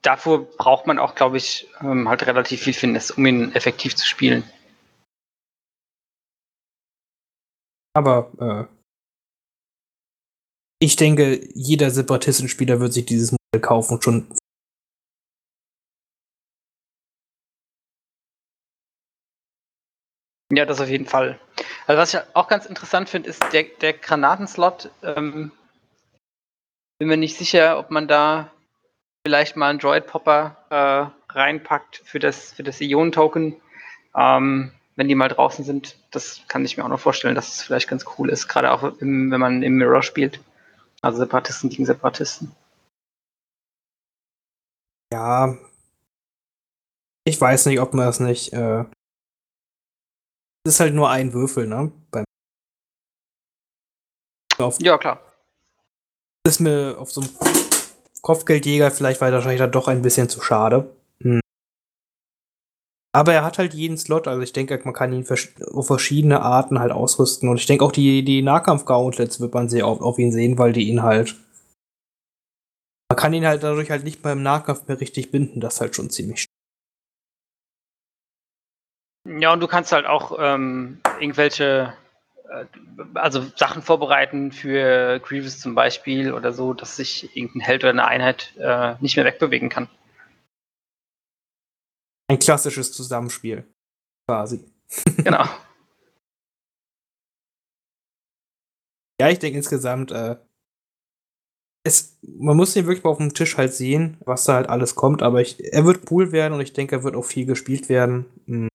dafür braucht man auch, glaube ich, ähm, halt relativ viel Fitness, um ihn effektiv zu spielen. Aber äh, ich denke, jeder Separatistenspieler wird sich dieses Modell kaufen schon. Ja, das auf jeden Fall. Also was ich auch ganz interessant finde, ist der, der Granatenslot. Ähm, bin mir nicht sicher, ob man da vielleicht mal einen Droid-Popper äh, reinpackt für das, für das Ionen-Token. Ähm, wenn die mal draußen sind, das kann ich mir auch noch vorstellen, dass es vielleicht ganz cool ist, gerade auch im, wenn man im Mirror spielt. Also Separatisten gegen Separatisten. Ja. Ich weiß nicht, ob man das nicht. Äh das ist halt nur ein Würfel, ne? Beim ja, klar. Ist mir auf so einem Kopfgeldjäger vielleicht wahrscheinlich dann doch ein bisschen zu schade. Aber er hat halt jeden Slot, also ich denke, man kann ihn auf verschiedene Arten halt ausrüsten. Und ich denke auch, die, die Nahkampf-Gauntlets wird man sehr oft auf ihn sehen, weil die ihn halt. Man kann ihn halt dadurch halt nicht beim Nahkampf mehr richtig binden. Das ist halt schon ziemlich. Ja, und du kannst halt auch ähm, irgendwelche, äh, also Sachen vorbereiten für Grievous zum Beispiel oder so, dass sich irgendein Held oder eine Einheit äh, nicht mehr wegbewegen kann. Ein klassisches Zusammenspiel. Quasi. Genau. ja, ich denke insgesamt, äh, es, man muss ihn wirklich mal auf dem Tisch halt sehen, was da halt alles kommt, aber ich, er wird cool werden und ich denke, er wird auch viel gespielt werden. Hm.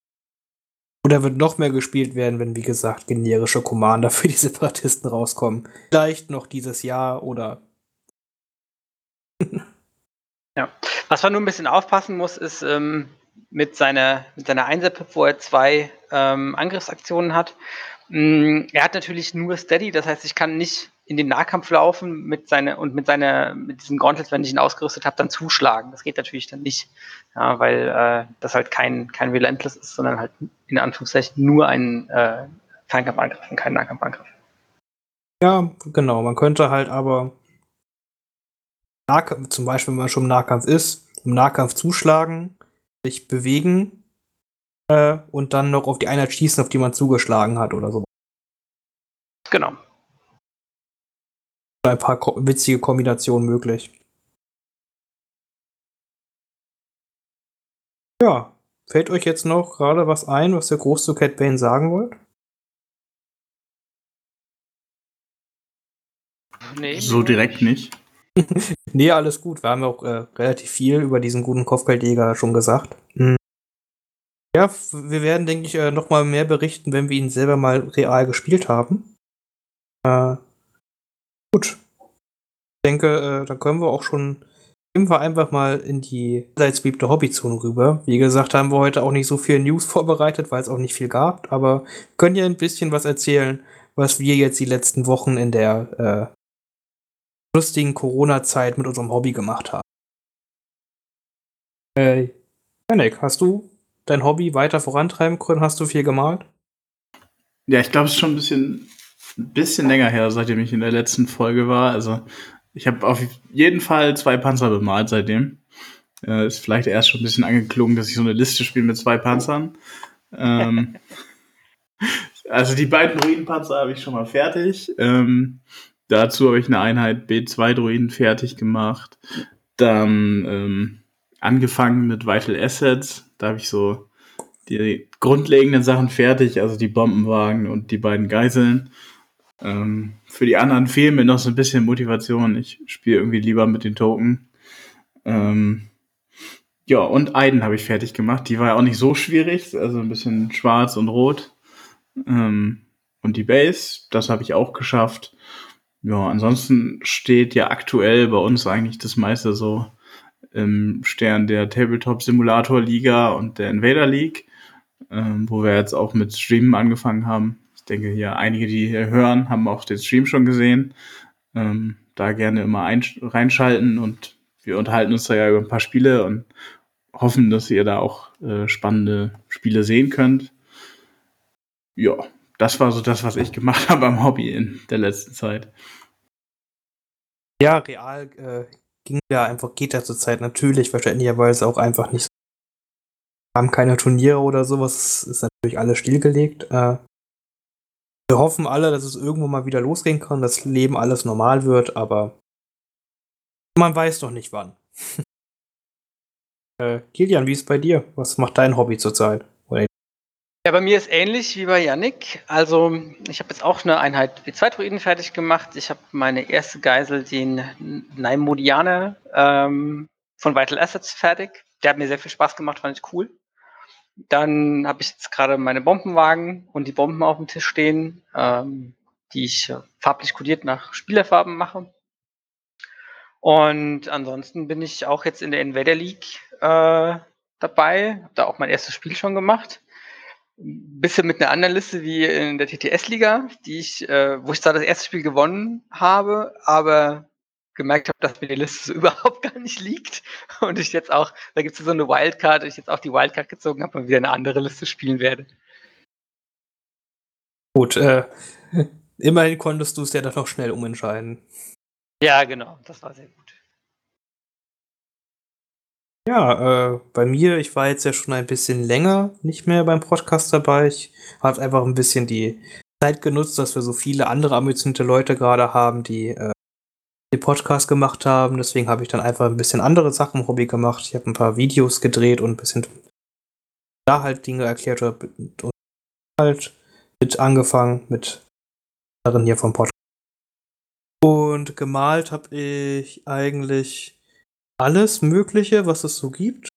Oder wird noch mehr gespielt werden, wenn, wie gesagt, generische Commander für die Separatisten rauskommen. Vielleicht noch dieses Jahr oder. ja. Was man nur ein bisschen aufpassen muss, ist, ähm, mit seiner, mit seiner Einser-Pip, wo er zwei ähm, Angriffsaktionen hat. Mm, er hat natürlich nur Steady, das heißt, ich kann nicht in den Nahkampf laufen mit seiner und mit seiner, mit diesem Gauntlet, wenn ich ihn ausgerüstet habe, dann zuschlagen. Das geht natürlich dann nicht, ja, weil äh, das halt kein, kein Relentless ist, sondern halt in Anführungszeichen nur ein äh, Fernkampfangriff und kein Nahkampfangriff. Ja, genau. Man könnte halt aber Nahkampf, zum Beispiel, wenn man schon im Nahkampf ist, im Nahkampf zuschlagen, sich bewegen äh, und dann noch auf die Einheit schießen, auf die man zugeschlagen hat oder so. Genau ein paar witzige Kombinationen möglich. Ja, fällt euch jetzt noch gerade was ein, was ihr groß zu Cat Bane sagen wollt? Nee, so direkt nicht. nee, alles gut. Wir haben ja auch äh, relativ viel über diesen guten Kopfgeldjäger schon gesagt. Mhm. Ja, wir werden, denke ich, äh, noch mal mehr berichten, wenn wir ihn selber mal real gespielt haben. Äh, Gut. Ich denke, äh, da können wir auch schon gehen wir einfach mal in die der Hobbyzone rüber. Wie gesagt, haben wir heute auch nicht so viel News vorbereitet, weil es auch nicht viel gab, aber können ja ein bisschen was erzählen, was wir jetzt die letzten Wochen in der äh, lustigen Corona-Zeit mit unserem Hobby gemacht haben. Äh, Janik, hast du dein Hobby weiter vorantreiben können? Hast du viel gemalt? Ja, ich glaube, es ist schon ein bisschen ein bisschen länger her, seitdem ich in der letzten Folge war. Also ich habe auf jeden Fall zwei Panzer bemalt seitdem. Äh, ist vielleicht erst schon ein bisschen angeklungen, dass ich so eine Liste spiele mit zwei Panzern. Ähm, also die beiden Druidenpanzer habe ich schon mal fertig. Ähm, dazu habe ich eine Einheit B2 Druiden fertig gemacht. Dann ähm, angefangen mit Vital Assets. Da habe ich so die grundlegenden Sachen fertig, also die Bombenwagen und die beiden Geiseln. Ähm, für die anderen fehlen mir noch so ein bisschen Motivation. Ich spiele irgendwie lieber mit den Token. Ähm, ja, und Aiden habe ich fertig gemacht. Die war ja auch nicht so schwierig, also ein bisschen schwarz und rot. Ähm, und die Base, das habe ich auch geschafft. Ja, ansonsten steht ja aktuell bei uns eigentlich das meiste so im Stern der Tabletop Simulator Liga und der Invader League, ähm, wo wir jetzt auch mit Streamen angefangen haben. Ich denke hier einige, die hier hören, haben auch den Stream schon gesehen. Ähm, da gerne immer reinschalten und wir unterhalten uns da ja über ein paar Spiele und hoffen, dass ihr da auch äh, spannende Spiele sehen könnt. Ja, das war so das, was ich gemacht habe am Hobby in der letzten Zeit. Ja, real äh, ging ja einfach, geht ja zurzeit natürlich verständlicherweise auch einfach nicht. Wir haben keine Turniere oder sowas, ist natürlich alles stillgelegt. Äh, wir hoffen alle, dass es irgendwo mal wieder losgehen kann, dass Leben alles normal wird, aber man weiß doch nicht wann. Äh, Kilian, wie ist bei dir? Was macht dein Hobby zurzeit? Ja, bei mir ist ähnlich wie bei Yannick. Also, ich habe jetzt auch eine Einheit W2-Druiden fertig gemacht. Ich habe meine erste Geisel, den Naimodianer ähm, von Vital Assets, fertig. Der hat mir sehr viel Spaß gemacht, fand ich cool. Dann habe ich jetzt gerade meine Bombenwagen und die Bomben auf dem Tisch stehen, ähm, die ich äh, farblich kodiert nach Spielerfarben mache. Und ansonsten bin ich auch jetzt in der Invader League äh, dabei. Hab da auch mein erstes Spiel schon gemacht. Ein bisschen mit einer anderen Liste wie in der TTS-Liga, die ich, äh, wo ich zwar das erste Spiel gewonnen habe, aber gemerkt habe, dass mir die Liste so überhaupt gar nicht liegt. Und ich jetzt auch, da gibt es so eine Wildcard, ich jetzt auch die Wildcard gezogen habe und wieder eine andere Liste spielen werde. Gut, äh, immerhin konntest du es ja dann noch schnell umentscheiden. Ja, genau, das war sehr gut. Ja, äh, bei mir, ich war jetzt ja schon ein bisschen länger nicht mehr beim Podcast dabei. Ich habe einfach ein bisschen die Zeit genutzt, dass wir so viele andere ambitionierte Leute gerade haben, die äh, den Podcast gemacht haben. Deswegen habe ich dann einfach ein bisschen andere Sachen im Hobby gemacht. Ich habe ein paar Videos gedreht und ein bisschen da halt Dinge erklärt und halt mit angefangen mit anderen hier vom Podcast. Und gemalt habe ich eigentlich alles Mögliche, was es so gibt.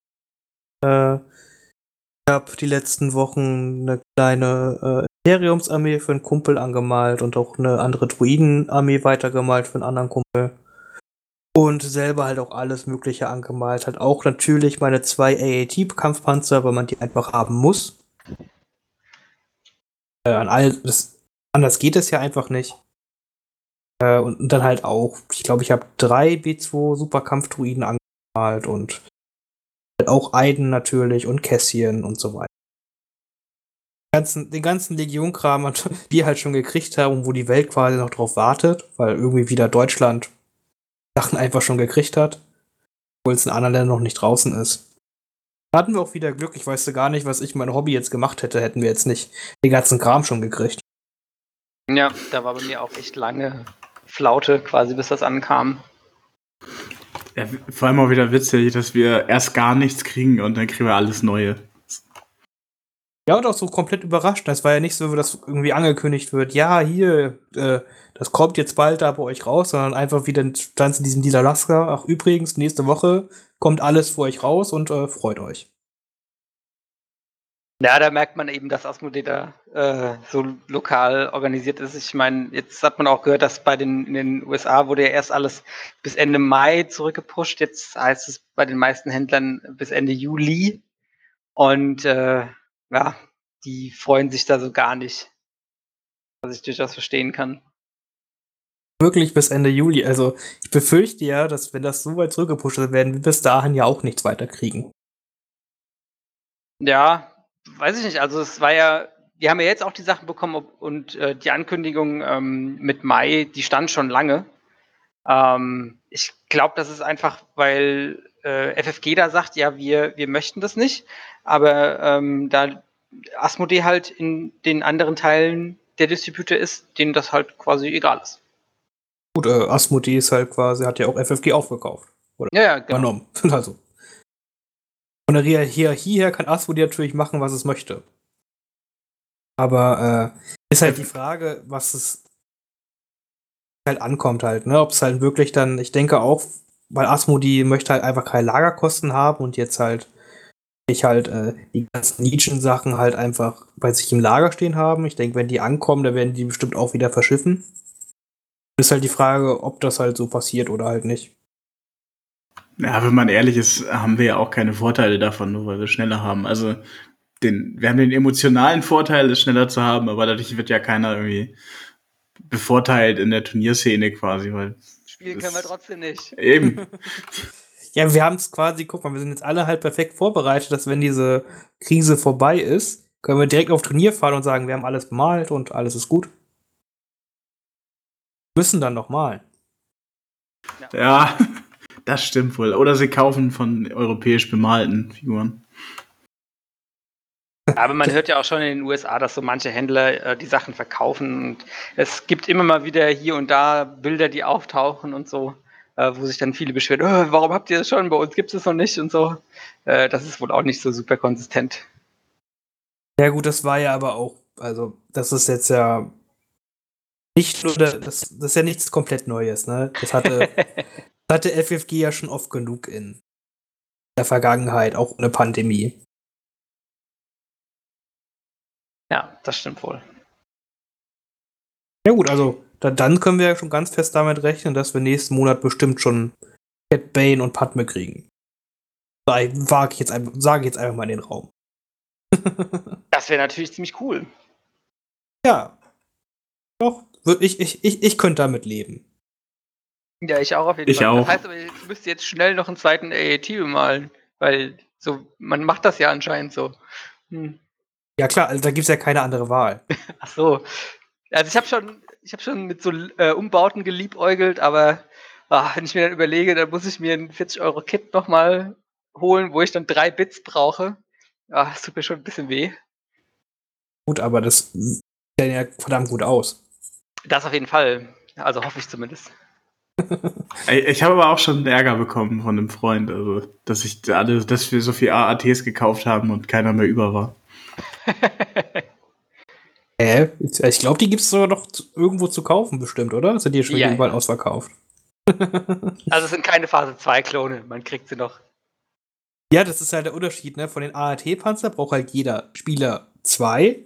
Äh, ich habe die letzten Wochen eine kleine äh, Imperiumsarmee für einen Kumpel angemalt und auch eine andere Druidenarmee weitergemalt für einen anderen Kumpel. Und selber halt auch alles Mögliche angemalt. Halt auch natürlich meine zwei AAT-Kampfpanzer, weil man die einfach haben muss. Äh, an all, das, anders geht es ja einfach nicht. Äh, und, und, dann halt auch, ich glaube, ich habe drei B2 Superkampfdruiden angemalt und halt auch Aiden natürlich und Cassian und so weiter. Den ganzen, ganzen Legion-Kram, die halt schon gekriegt haben, wo die Welt quasi noch drauf wartet, weil irgendwie wieder Deutschland Sachen einfach schon gekriegt hat, obwohl es in anderen Ländern noch nicht draußen ist. Da hatten wir auch wieder Glück. Ich weiß gar nicht, was ich mein Hobby jetzt gemacht hätte, hätten wir jetzt nicht den ganzen Kram schon gekriegt. Ja, da war bei mir auch echt lange Flaute quasi, bis das ankam. Ja, vor allem auch wieder witzig, dass wir erst gar nichts kriegen und dann kriegen wir alles Neue. Ja, und auch so komplett überrascht. Das war ja nicht so, dass irgendwie angekündigt wird, ja, hier, äh, das kommt jetzt bald da bei euch raus, sondern einfach wieder stand in diesem dieser Lasker. Ach, übrigens, nächste Woche kommt alles für euch raus und äh, freut euch. Ja, da merkt man eben, dass Asmodee da äh, so lokal organisiert ist. Ich meine, jetzt hat man auch gehört, dass bei den in den USA wurde ja erst alles bis Ende Mai zurückgepusht. Jetzt heißt es bei den meisten Händlern bis Ende Juli. Und äh, ja, die freuen sich da so gar nicht, was ich durchaus verstehen kann. Wirklich bis Ende Juli. Also ich befürchte ja, dass wenn das so weit zurückgepusht wird, werden wir bis dahin ja auch nichts weiter kriegen. Ja, weiß ich nicht, also es war ja, wir haben ja jetzt auch die Sachen bekommen ob, und äh, die Ankündigung ähm, mit Mai, die stand schon lange. Ähm, ich glaube, das ist einfach, weil äh, FFG da sagt, ja, wir, wir möchten das nicht, aber ähm, da Asmodee halt in den anderen Teilen der Distributor ist, denen das halt quasi egal ist. Gut, äh, Asmodee ist halt quasi, hat ja auch FFG aufgekauft. Oder Ja, ja, genau. übernommen. Also. Von der Hier- Hierarchie her kann Asmodee natürlich machen, was es möchte. Aber äh, ist halt die Frage, was es halt ankommt halt, ne? Ob es halt wirklich dann, ich denke auch, weil Asmodee möchte halt einfach keine Lagerkosten haben und jetzt halt ich halt äh, die ganzen Nischen-Sachen halt einfach bei sich im Lager stehen haben. Ich denke, wenn die ankommen, dann werden die bestimmt auch wieder verschiffen. Ist halt die Frage, ob das halt so passiert oder halt nicht. Ja, wenn man ehrlich ist, haben wir ja auch keine Vorteile davon, nur weil wir schneller haben. Also den, wir haben den emotionalen Vorteil, es schneller zu haben, aber dadurch wird ja keiner irgendwie bevorteilt in der Turnierszene quasi, weil Spielen können wir trotzdem nicht. eben. Ja, wir haben es quasi, guck mal, wir sind jetzt alle halt perfekt vorbereitet, dass wenn diese Krise vorbei ist, können wir direkt auf Turnier fahren und sagen, wir haben alles bemalt und alles ist gut. Müssen dann noch malen. ja, das stimmt wohl. Oder sie kaufen von europäisch bemalten Figuren. Aber man hört ja auch schon in den USA, dass so manche Händler äh, die Sachen verkaufen. Und es gibt immer mal wieder hier und da Bilder, die auftauchen und so, äh, wo sich dann viele beschweren, "Oh, warum habt ihr das schon, bei uns gibt es noch nicht und so. Äh, das ist wohl auch nicht so super konsistent. Ja, gut, das war ja aber auch, also, das ist jetzt ja nicht nur, das, das ist ja nichts komplett Neues, ne? Das hatte, hatte FFG ja schon oft genug in der Vergangenheit, auch ohne Pandemie. ja, das stimmt wohl. Ja gut, also da, dann können wir ja schon ganz fest damit rechnen, dass wir nächsten Monat bestimmt schon Cat Bane und Padme kriegen. Sei- Wage ich jetzt sage ich jetzt einfach mal in den Raum. Das wäre natürlich ziemlich cool. ja. Doch, ich, ich, ich, ich könnte damit leben. Ja, ich auch auf jeden Ich Fall. auch. Das heißt aber, ich müsste jetzt schnell noch einen zweiten AAT bemalen, weil so, man macht das ja anscheinend so. Hm. Ja klar, also da gibt es ja keine andere Wahl. Ach so. Also ich habe schon, ich habe schon mit so äh, Umbauten geliebäugelt, aber ah, wenn ich mir dann überlege, dann muss ich mir ein 40 Euro Kit nochmal holen, wo ich dann drei Bits brauche. Ah, das tut mir schon ein bisschen weh. Gut, aber das sieht ja verdammt gut aus. Das auf jeden Fall. Also hoffe ich zumindest. Ich habe aber auch schon Ärger bekommen von einem Freund, also dass ich alle, dass wir so viel AATs gekauft haben und keiner mehr über war. Äh, ich glaube, die gibt es sogar noch irgendwo zu kaufen, bestimmt, oder? Sind die schon Ja, überall ja. ausverkauft? Also es sind keine Phase 2 Klone, man kriegt sie noch. Ja, das ist halt der Unterschied, ne? Von den AAT-Panzer braucht halt jeder Spieler zwei.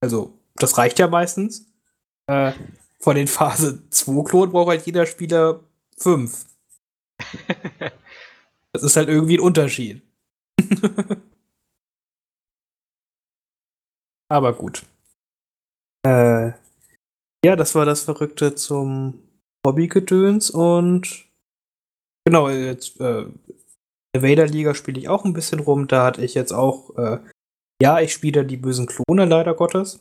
Also, das reicht ja meistens. Äh, von den Phase 2 Klonen braucht halt jeder Spieler fünf. Das ist halt irgendwie ein Unterschied. Aber gut. Äh, ja, das war das Verrückte zum Hobbygedöns und genau, jetzt äh, in der Vader-Liga spiele ich auch ein bisschen rum. Da hatte ich jetzt auch, äh, ja, ich spiele die bösen Klone, leider Gottes.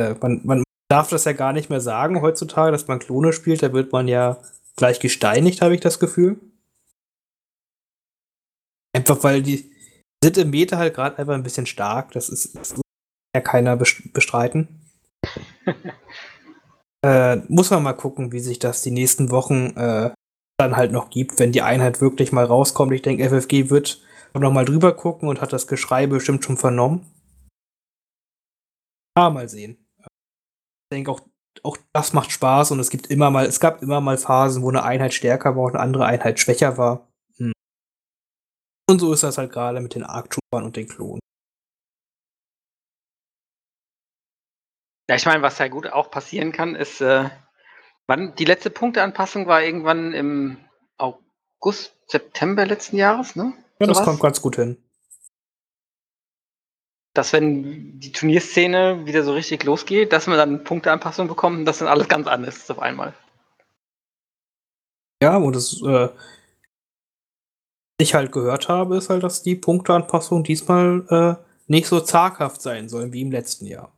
Äh, man, man darf das ja gar nicht mehr sagen heutzutage, dass man Klone spielt. Da wird man ja gleich gesteinigt, habe ich das Gefühl. Einfach weil die sind im Meta halt gerade einfach ein bisschen stark. Das ist, das muss ja keiner best- bestreiten. äh, muss man mal gucken, wie sich das die nächsten Wochen äh, dann halt noch gibt, wenn die Einheit wirklich mal rauskommt. Ich denke, FFG wird noch mal drüber gucken und hat das Geschrei bestimmt schon vernommen. Ah, mal sehen. Ich denke auch, auch das macht Spaß und es gibt immer mal, es gab immer mal Phasen, wo eine Einheit stärker war und eine andere Einheit schwächer war. Hm. Und so ist das halt gerade mit den Arc-Troopern und den Klonen. Ja, ich meine, was ja gut auch passieren kann, ist, äh, wann die letzte Punkteanpassung war irgendwann im August, September letzten Jahres, ne? Ja, das Sowas? kommt ganz gut hin. Dass wenn die Turnierszene wieder so richtig losgeht, dass man dann Punkteanpassung bekommt und das dann alles ganz anders ist auf einmal. Ja, und das, äh, was ich halt gehört habe, ist halt, dass die Punkteanpassungen diesmal äh, nicht so zaghaft sein sollen wie im letzten Jahr.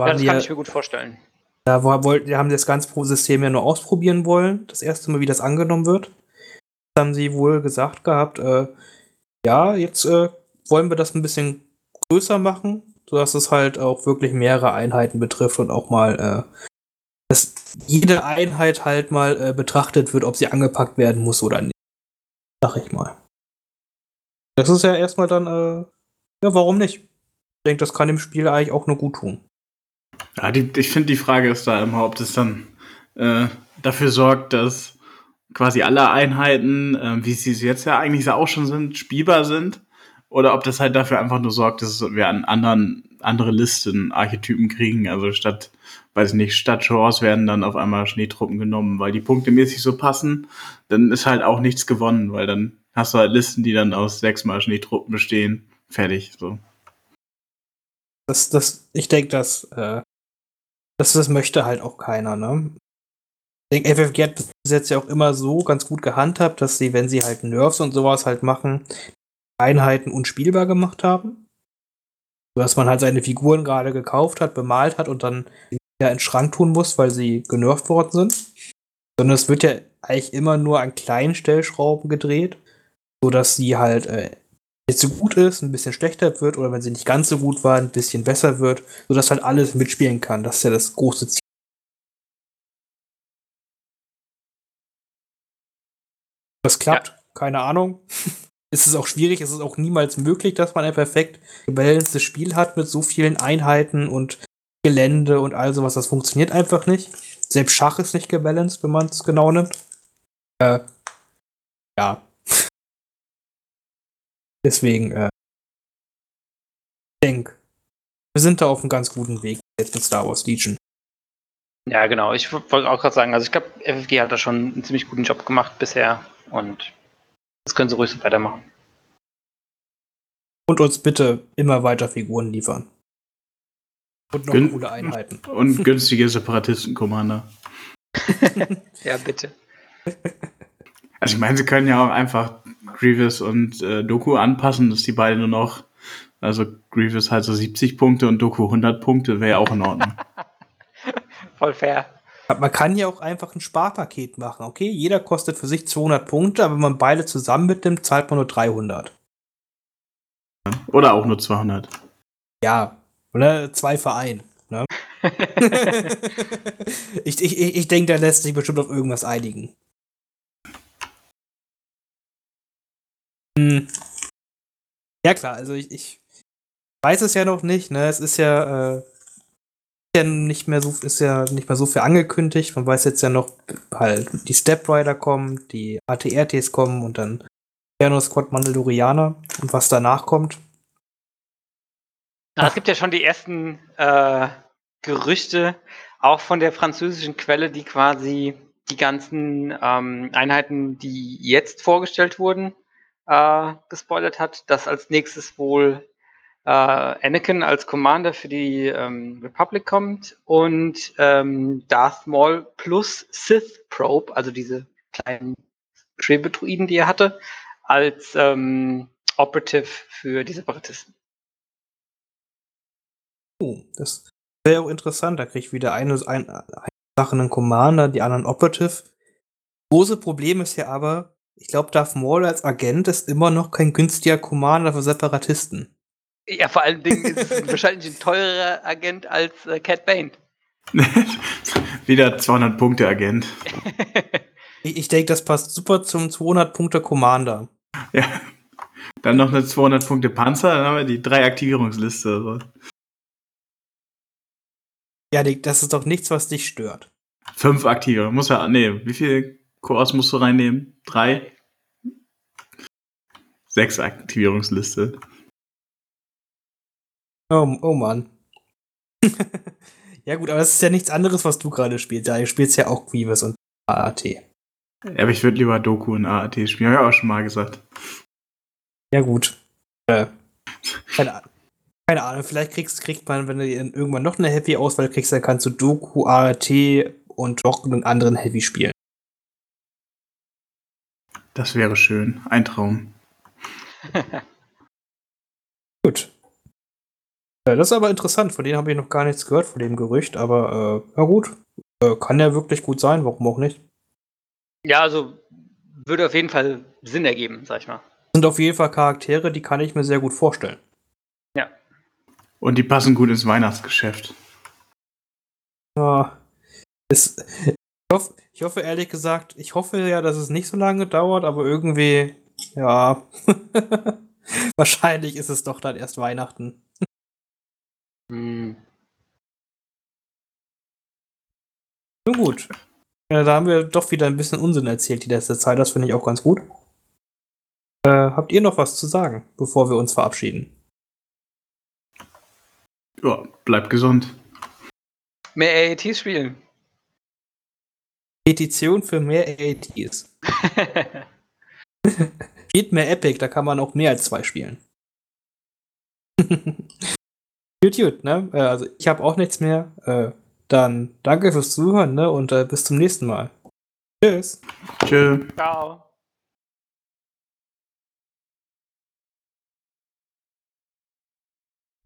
Ja, Waren das kann ja, ich mir gut vorstellen. Da wollten, haben das ganze System ja nur ausprobieren wollen, das erste Mal, wie das angenommen wird. Das haben sie wohl gesagt gehabt, äh, ja, jetzt äh, wollen wir das ein bisschen größer machen, sodass es halt auch wirklich mehrere Einheiten betrifft und auch mal, äh, dass jede Einheit halt mal äh, betrachtet wird, ob sie angepackt werden muss oder nicht. Sag ich mal. Das ist ja erstmal dann, äh, ja, warum nicht? Ich denke, das kann dem Spiel eigentlich auch nur gut tun. Ja, die, ich finde, die Frage ist da immer, ob das dann äh, dafür sorgt, dass quasi alle Einheiten, äh, wie sie jetzt ja eigentlich auch schon sind, spielbar sind. Oder ob das halt dafür einfach nur sorgt, dass wir an anderen, andere Listen, Archetypen kriegen. Also statt, weiß ich nicht, statt Genres werden dann auf einmal Schneetruppen genommen, weil die Punkte mäßig so passen. Dann ist halt auch nichts gewonnen, weil dann hast du halt Listen, die dann aus sechsmal Schneetruppen bestehen. Fertig, so. Das, das, ich denke, dass, äh, das, das möchte halt auch keiner, ne? Ich denke, FFG hat bis jetzt ja auch immer so ganz gut gehandhabt, dass sie, wenn sie halt Nerfs und sowas halt machen, Einheiten unspielbar gemacht haben. So dass man halt seine Figuren gerade gekauft hat, bemalt hat und dann wieder in den Schrank tun muss, weil sie genervt worden sind. Sondern es wird ja eigentlich immer nur an kleinen Stellschrauben gedreht, sodass sie halt äh, jetzt so gut ist, ein bisschen schlechter wird oder wenn sie nicht ganz so gut war, ein bisschen besser wird, sodass halt alles mitspielen kann. Das ist ja das große Ziel. Das klappt, ja. keine Ahnung. es ist auch schwierig, es ist auch niemals möglich, dass man ein perfekt gebalancedes Spiel hat mit so vielen Einheiten und Gelände und all sowas. Das funktioniert einfach nicht. Selbst Schach ist nicht gebalanced, wenn man es genau nimmt. Äh, ja. Deswegen, äh, ich denke, wir sind da auf einem ganz guten Weg jetzt mit Star Wars Legion. Ja, genau. Ich wollte auch gerade sagen, also ich glaube, FFG hat da schon einen ziemlich guten Job gemacht bisher und das können sie ruhig so weitermachen. Und uns bitte immer weiter Figuren liefern. Und noch Gün coole Einheiten. Und günstige Separatisten-Commander. ja, bitte. Also ich meine, sie können ja auch einfach Grievous und äh, Doku anpassen, dass die beiden nur noch, also Grievous halt so 70 Punkte und Doku 100 Punkte, wäre ja auch in Ordnung. Voll fair. Man kann ja auch einfach ein Sparpaket machen, okay? Jeder kostet für sich 200 Punkte, aber wenn man beide zusammen mitnimmt, zahlt man nur 300. Oder auch nur 200. Ja, oder zwei Verein. Ne? ich ich, ich denke, da lässt sich bestimmt auf irgendwas einigen. Hm. Ja klar, also ich, ich weiß es ja noch nicht, ne? Es ist ja, äh, ja nicht mehr so, ist ja nicht mehr so viel angekündigt. Man weiß jetzt ja noch halt, die Step Rider kommen, die ATRTs kommen und dann Inferno Squad Mandalorianer und was danach kommt. es gibt ja schon die ersten äh, Gerüchte, auch von der französischen Quelle, die quasi die ganzen ähm, Einheiten, die jetzt vorgestellt wurden, äh, gespoilert hat, dass als nächstes wohl äh, Anakin als Commander für die ähm, Republic kommt und ähm, Darth Maul plus Sith Probe, also diese kleinen Schwebetruiden, die er hatte, als ähm, Operative für die Separatisten. Oh, das wäre auch interessant. Da kriege ich wieder eine, ein, eine Sache einen Commander, die anderen Operative. Große Problem ist ja aber, ich glaube, Darth Maul als Agent ist immer noch kein günstiger Commander für Separatisten. Ja, vor allen Dingen ist es wahrscheinlich ein teurer Agent als äh, Cat Bane. Wieder 200 Punkte Agent. ich, ich denke, das passt super zum 200 Punkte Commander. Ja. Dann noch eine 200 Punkte Panzer, dann haben wir die drei Aktivierungsliste. Also. Ja, das ist doch nichts, was dich stört. Fünf Aktive. Muss ja, nee, wie viel Koas musst du reinnehmen? Drei? Sechs Aktivierungsliste. Oh, oh Mann. ja gut, aber das ist ja nichts anderes, was du gerade spielst. Ja, du spielst ja auch Grievous und AAT. Ja, aber ich würde lieber Doku und AAT spielen, habe ich auch schon mal gesagt. Ja gut. Äh, keine Ahnung. Keine Ahnung, vielleicht kriegst, kriegt man, wenn du irgendwann noch eine Heavy-Auswahl kriegst, dann kannst du Doku, AAT und doch einen anderen Heavy spielen. Das wäre schön. Ein Traum. Gut. Äh, das ist aber interessant, von denen habe ich noch gar nichts gehört, von dem Gerücht, aber äh, ja gut. Äh, kann ja wirklich gut sein, warum auch nicht. Ja, also würde auf jeden Fall Sinn ergeben, sag ich mal. Sind auf jeden Fall Charaktere, die kann ich mir sehr gut vorstellen. Ja. Und die passen gut ins Weihnachtsgeschäft. Ja. Es, ich, hoffe, ich hoffe ehrlich gesagt, ich hoffe ja, dass es nicht so lange dauert, aber irgendwie, ja. Wahrscheinlich ist es doch dann erst Weihnachten. Hm. Nun gut. Ja, da haben wir doch wieder ein bisschen Unsinn erzählt die letzte Zeit. Das finde ich auch ganz gut. Äh, habt ihr noch was zu sagen, bevor wir uns verabschieden? Ja, bleibt gesund. Mehr AATs spielen. Petition für mehr AATs. Spielt mehr Epic, da kann man auch mehr als zwei spielen. gut, gut, ne? Äh, Also ich habe auch nichts mehr. Äh, Dann danke fürs Zuhören, ne? Und äh, bis zum nächsten Mal. Tschüss. Tschö. Ciao.